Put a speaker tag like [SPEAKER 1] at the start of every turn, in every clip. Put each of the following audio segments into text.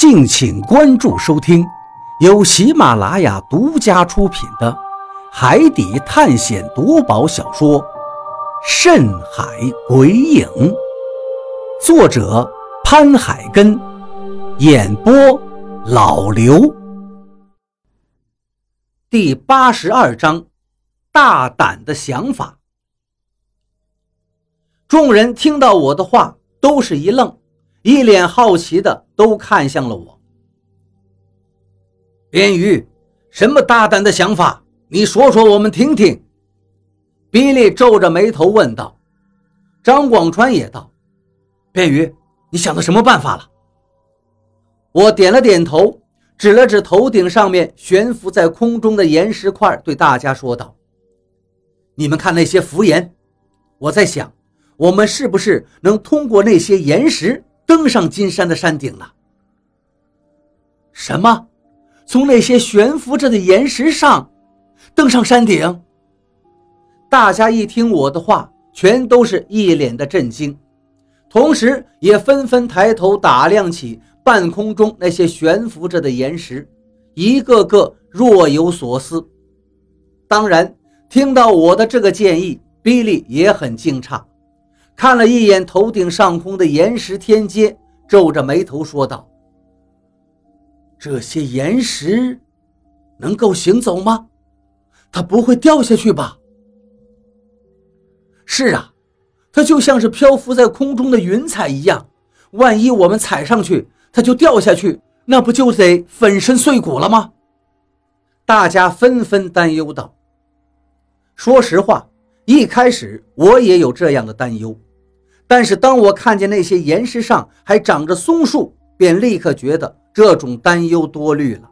[SPEAKER 1] 敬请关注收听，由喜马拉雅独家出品的《海底探险夺宝小说》《深海鬼影》，作者潘海根，演播老刘。第八十二章，大胆的想法。众人听到我的话，都是一愣。一脸好奇的都看向了我。边鱼，什么大胆的想法？你说说，我们听听。比利皱着眉头问道。张广川也道：“边鱼，你想到什么办法了？”我点了点头，指了指头顶上面悬浮在空中的岩石块，对大家说道：“你们看那些浮岩，我在想，我们是不是能通过那些岩石？”登上金山的山顶了。什么？从那些悬浮着的岩石上登上山顶？大家一听我的话，全都是一脸的震惊，同时也纷纷抬头打量起半空中那些悬浮着的岩石，一个个若有所思。当然，听到我的这个建议，比利也很惊诧。看了一眼头顶上空的岩石天阶，皱着眉头说道：“这些岩石能够行走吗？它不会掉下去吧？”“是啊，它就像是漂浮在空中的云彩一样，万一我们踩上去，它就掉下去，那不就得粉身碎骨了吗？”大家纷纷担忧道。说实话，一开始我也有这样的担忧。但是当我看见那些岩石上还长着松树，便立刻觉得这种担忧多虑了。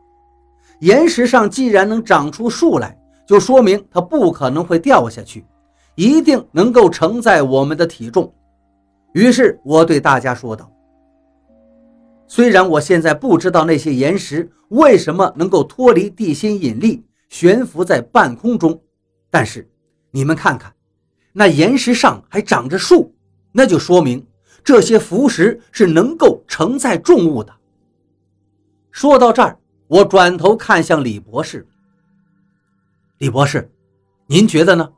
[SPEAKER 1] 岩石上既然能长出树来，就说明它不可能会掉下去，一定能够承载我们的体重。于是我对大家说道：“虽然我现在不知道那些岩石为什么能够脱离地心引力悬浮在半空中，但是你们看看，那岩石上还长着树。”那就说明这些浮石是能够承载重物的。说到这儿，我转头看向李博士。李博士，您觉得呢？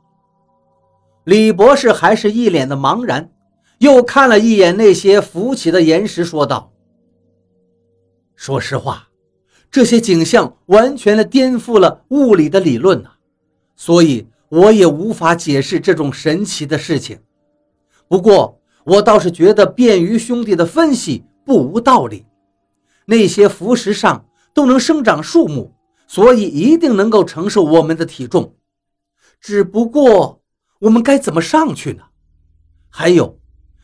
[SPEAKER 1] 李博士还是一脸的茫然，又看了一眼那些浮起的岩石，说道：“说实话，这些景象完全的颠覆了物理的理论呐，所以我也无法解释这种神奇的事情。”不过，我倒是觉得便于兄弟的分析不无道理。那些浮石上都能生长树木，所以一定能够承受我们的体重。只不过，我们该怎么上去呢？还有，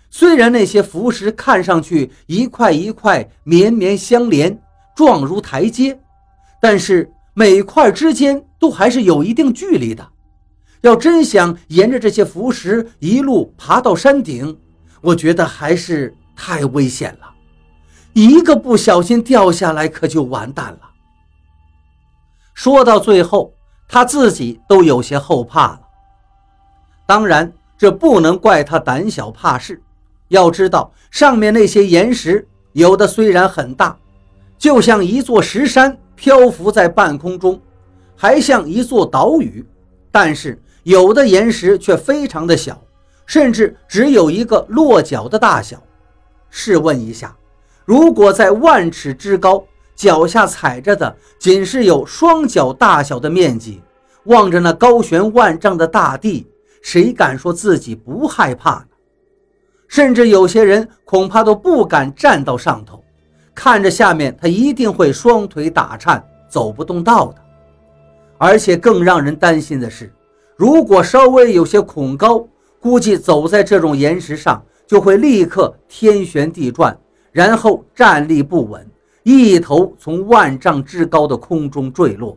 [SPEAKER 1] 虽然那些浮石看上去一块一块绵绵相连，状如台阶，但是每块之间都还是有一定距离的。要真想沿着这些浮石一路爬到山顶，我觉得还是太危险了，一个不小心掉下来可就完蛋了。说到最后，他自己都有些后怕了。当然，这不能怪他胆小怕事。要知道，上面那些岩石，有的虽然很大，就像一座石山漂浮在半空中，还像一座岛屿，但是。有的岩石却非常的小，甚至只有一个落脚的大小。试问一下，如果在万尺之高，脚下踩着的仅是有双脚大小的面积，望着那高悬万丈的大地，谁敢说自己不害怕呢？甚至有些人恐怕都不敢站到上头，看着下面，他一定会双腿打颤，走不动道的。而且更让人担心的是。如果稍微有些恐高，估计走在这种岩石上就会立刻天旋地转，然后站立不稳，一头从万丈之高的空中坠落。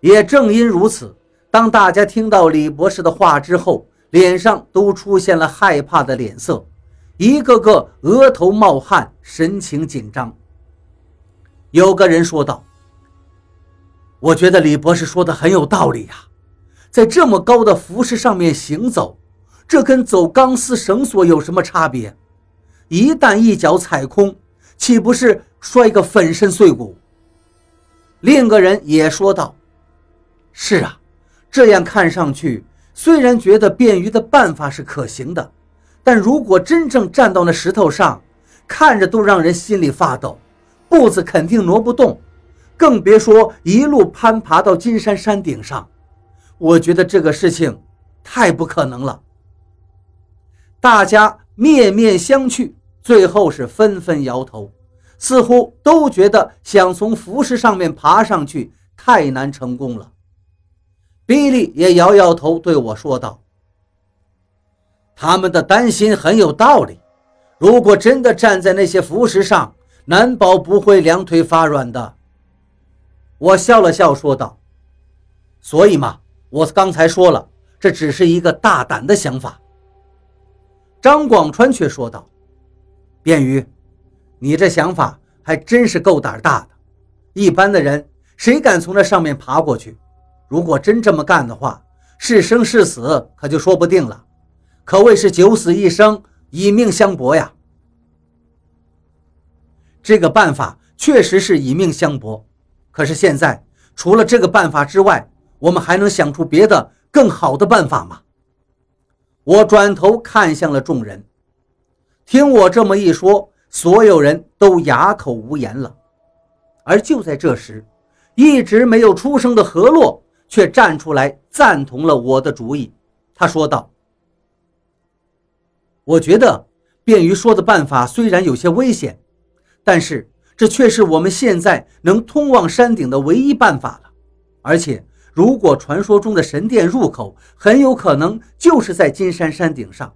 [SPEAKER 1] 也正因如此，当大家听到李博士的话之后，脸上都出现了害怕的脸色，一个个额头冒汗，神情紧张。有个人说道：“我觉得李博士说的很有道理呀。”在这么高的浮石上面行走，这跟走钢丝绳索有什么差别？一旦一脚踩空，岂不是摔个粉身碎骨。另一个人也说道：“是啊，这样看上去，虽然觉得便于的办法是可行的，但如果真正站到那石头上，看着都让人心里发抖，步子肯定挪不动，更别说一路攀爬到金山山顶上。我觉得这个事情太不可能了。”大家面面相觑，最后是纷纷摇头，似乎都觉得想从浮石上面爬上去太难成功了。比利也摇摇头，对我说道：“他们的担心很有道理。如果真的站在那些浮石上，难保不会两腿发软的。”我笑了笑，说道：“所以嘛，我刚才说了，这只是一个大胆的想法。”张广川却说道：“便于，你这想法还真是够胆大的。一般的人谁敢从这上面爬过去？如果真这么干的话，是生是死可就说不定了，可谓是九死一生，以命相搏呀。这个办法确实是以命相搏，可是现在除了这个办法之外，我们还能想出别的更好的办法吗？”我转头看向了众人，听我这么一说，所有人都哑口无言了。而就在这时，一直没有出声的何洛却站出来赞同了我的主意。他说道：“我觉得便于说的办法虽然有些危险，但是这却是我们现在能通往山顶的唯一办法了，而且。”如果传说中的神殿入口很有可能就是在金山山顶上，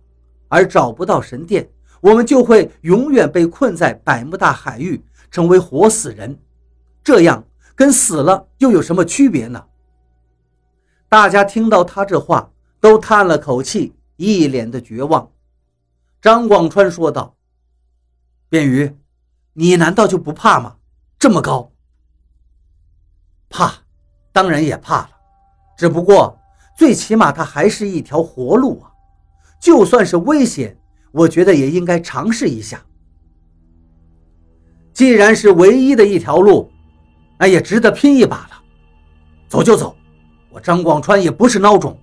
[SPEAKER 1] 而找不到神殿，我们就会永远被困在百慕大海域，成为活死人。这样跟死了又有什么区别呢？大家听到他这话，都叹了口气，一脸的绝望。张广川说道：“便于，你难道就不怕吗？这么高，怕。”当然也怕了，只不过最起码它还是一条活路啊！就算是危险，我觉得也应该尝试一下。既然是唯一的一条路，那也值得拼一把了。走就走，我张广川也不是孬种。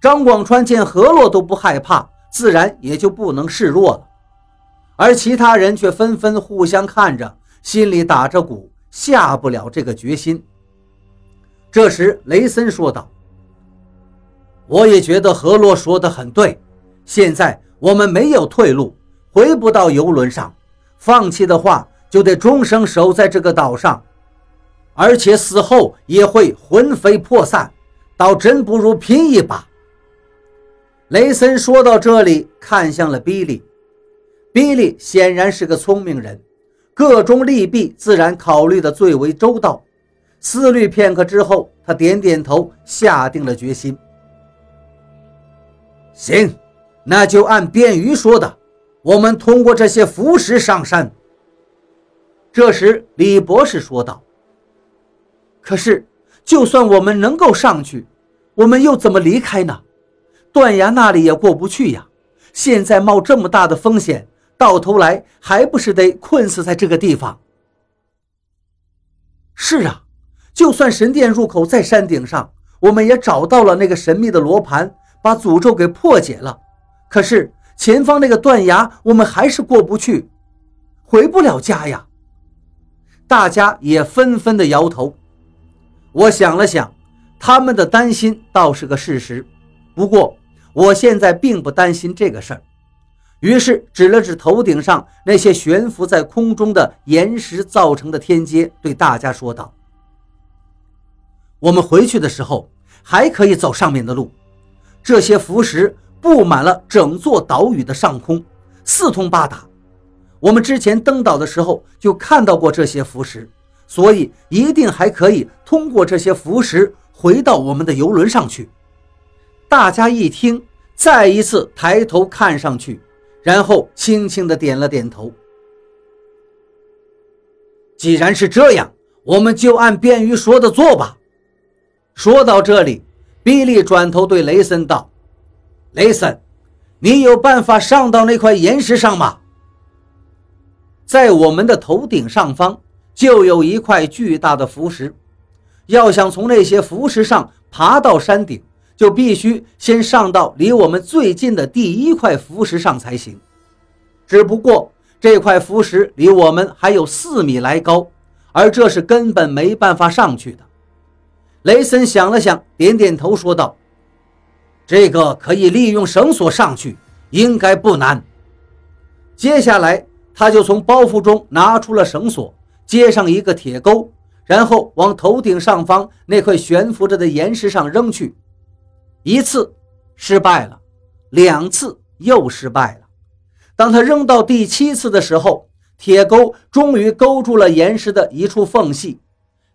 [SPEAKER 1] 张广川见何洛都不害怕，自然也就不能示弱了。而其他人却纷纷互相看着，心里打着鼓，下不了这个决心。这时，雷森说道：“我也觉得何洛说的很对。现在我们没有退路，回不到游轮上。放弃的话，就得终生守在这个岛上，而且死后也会魂飞魄散。倒真不如拼一把。”雷森说到这里，看向了比利。比利显然是个聪明人，各种利弊自然考虑的最为周到。思虑片刻之后，他点点头，下定了决心。行，那就按便于说的，我们通过这些浮石上山。这时，李博士说道：“可是，就算我们能够上去，我们又怎么离开呢？断崖那里也过不去呀！现在冒这么大的风险，到头来还不是得困死在这个地方？”是啊。就算神殿入口在山顶上，我们也找到了那个神秘的罗盘，把诅咒给破解了。可是前方那个断崖，我们还是过不去，回不了家呀！大家也纷纷的摇头。我想了想，他们的担心倒是个事实。不过我现在并不担心这个事儿。于是指了指头顶上那些悬浮在空中的岩石造成的天阶，对大家说道。我们回去的时候还可以走上面的路，这些浮石布满了整座岛屿的上空，四通八达。我们之前登岛的时候就看到过这些浮石，所以一定还可以通过这些浮石回到我们的游轮上去。大家一听，再一次抬头看上去，然后轻轻地点了点头。既然是这样，我们就按便于说的做吧。说到这里，比利转头对雷森道：“雷森，你有办法上到那块岩石上吗？”在我们的头顶上方就有一块巨大的浮石，要想从那些浮石上爬到山顶，就必须先上到离我们最近的第一块浮石上才行。只不过这块浮石离我们还有四米来高，而这是根本没办法上去的。雷森想了想，点点头，说道：“这个可以利用绳索上去，应该不难。”接下来，他就从包袱中拿出了绳索，接上一个铁钩，然后往头顶上方那块悬浮着的岩石上扔去。一次失败了，两次又失败了。当他扔到第七次的时候，铁钩终于勾住了岩石的一处缝隙。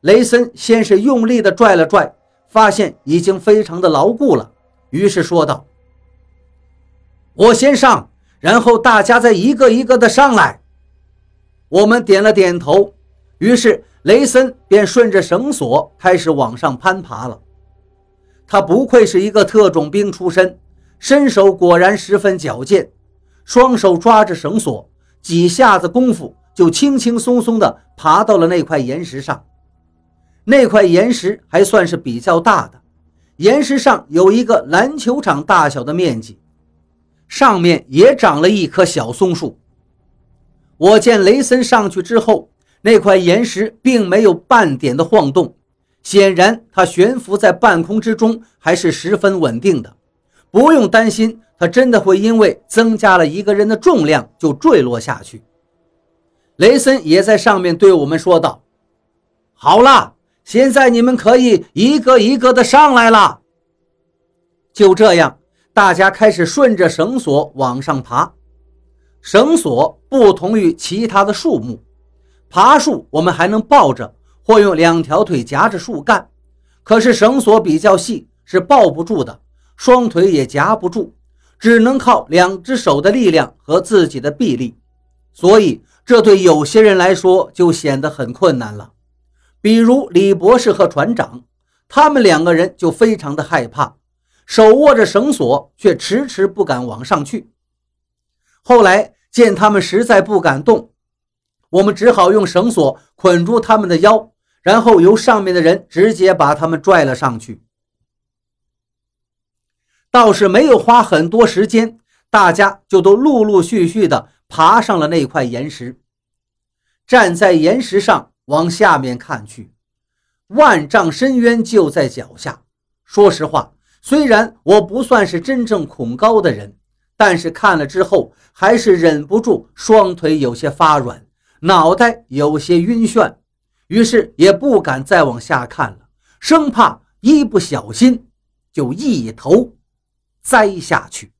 [SPEAKER 1] 雷森先是用力地拽了拽，发现已经非常的牢固了，于是说道：“我先上，然后大家再一个一个的上来。”我们点了点头，于是雷森便顺着绳索开始往上攀爬了。他不愧是一个特种兵出身，身手果然十分矫健，双手抓着绳索，几下子功夫就轻轻松松地爬到了那块岩石上。那块岩石还算是比较大的，岩石上有一个篮球场大小的面积，上面也长了一棵小松树。我见雷森上去之后，那块岩石并没有半点的晃动，显然它悬浮在半空之中还是十分稳定的，不用担心它真的会因为增加了一个人的重量就坠落下去。雷森也在上面对我们说道：“好了。”现在你们可以一个一个的上来了。就这样，大家开始顺着绳索往上爬。绳索不同于其他的树木，爬树我们还能抱着或用两条腿夹着树干，可是绳索比较细，是抱不住的，双腿也夹不住，只能靠两只手的力量和自己的臂力，所以这对有些人来说就显得很困难了。比如李博士和船长，他们两个人就非常的害怕，手握着绳索，却迟迟不敢往上去。后来见他们实在不敢动，我们只好用绳索捆住他们的腰，然后由上面的人直接把他们拽了上去。倒是没有花很多时间，大家就都陆陆续续的爬上了那块岩石，站在岩石上。往下面看去，万丈深渊就在脚下。说实话，虽然我不算是真正恐高的人，但是看了之后还是忍不住双腿有些发软，脑袋有些晕眩，于是也不敢再往下看了，生怕一不小心就一头栽下去。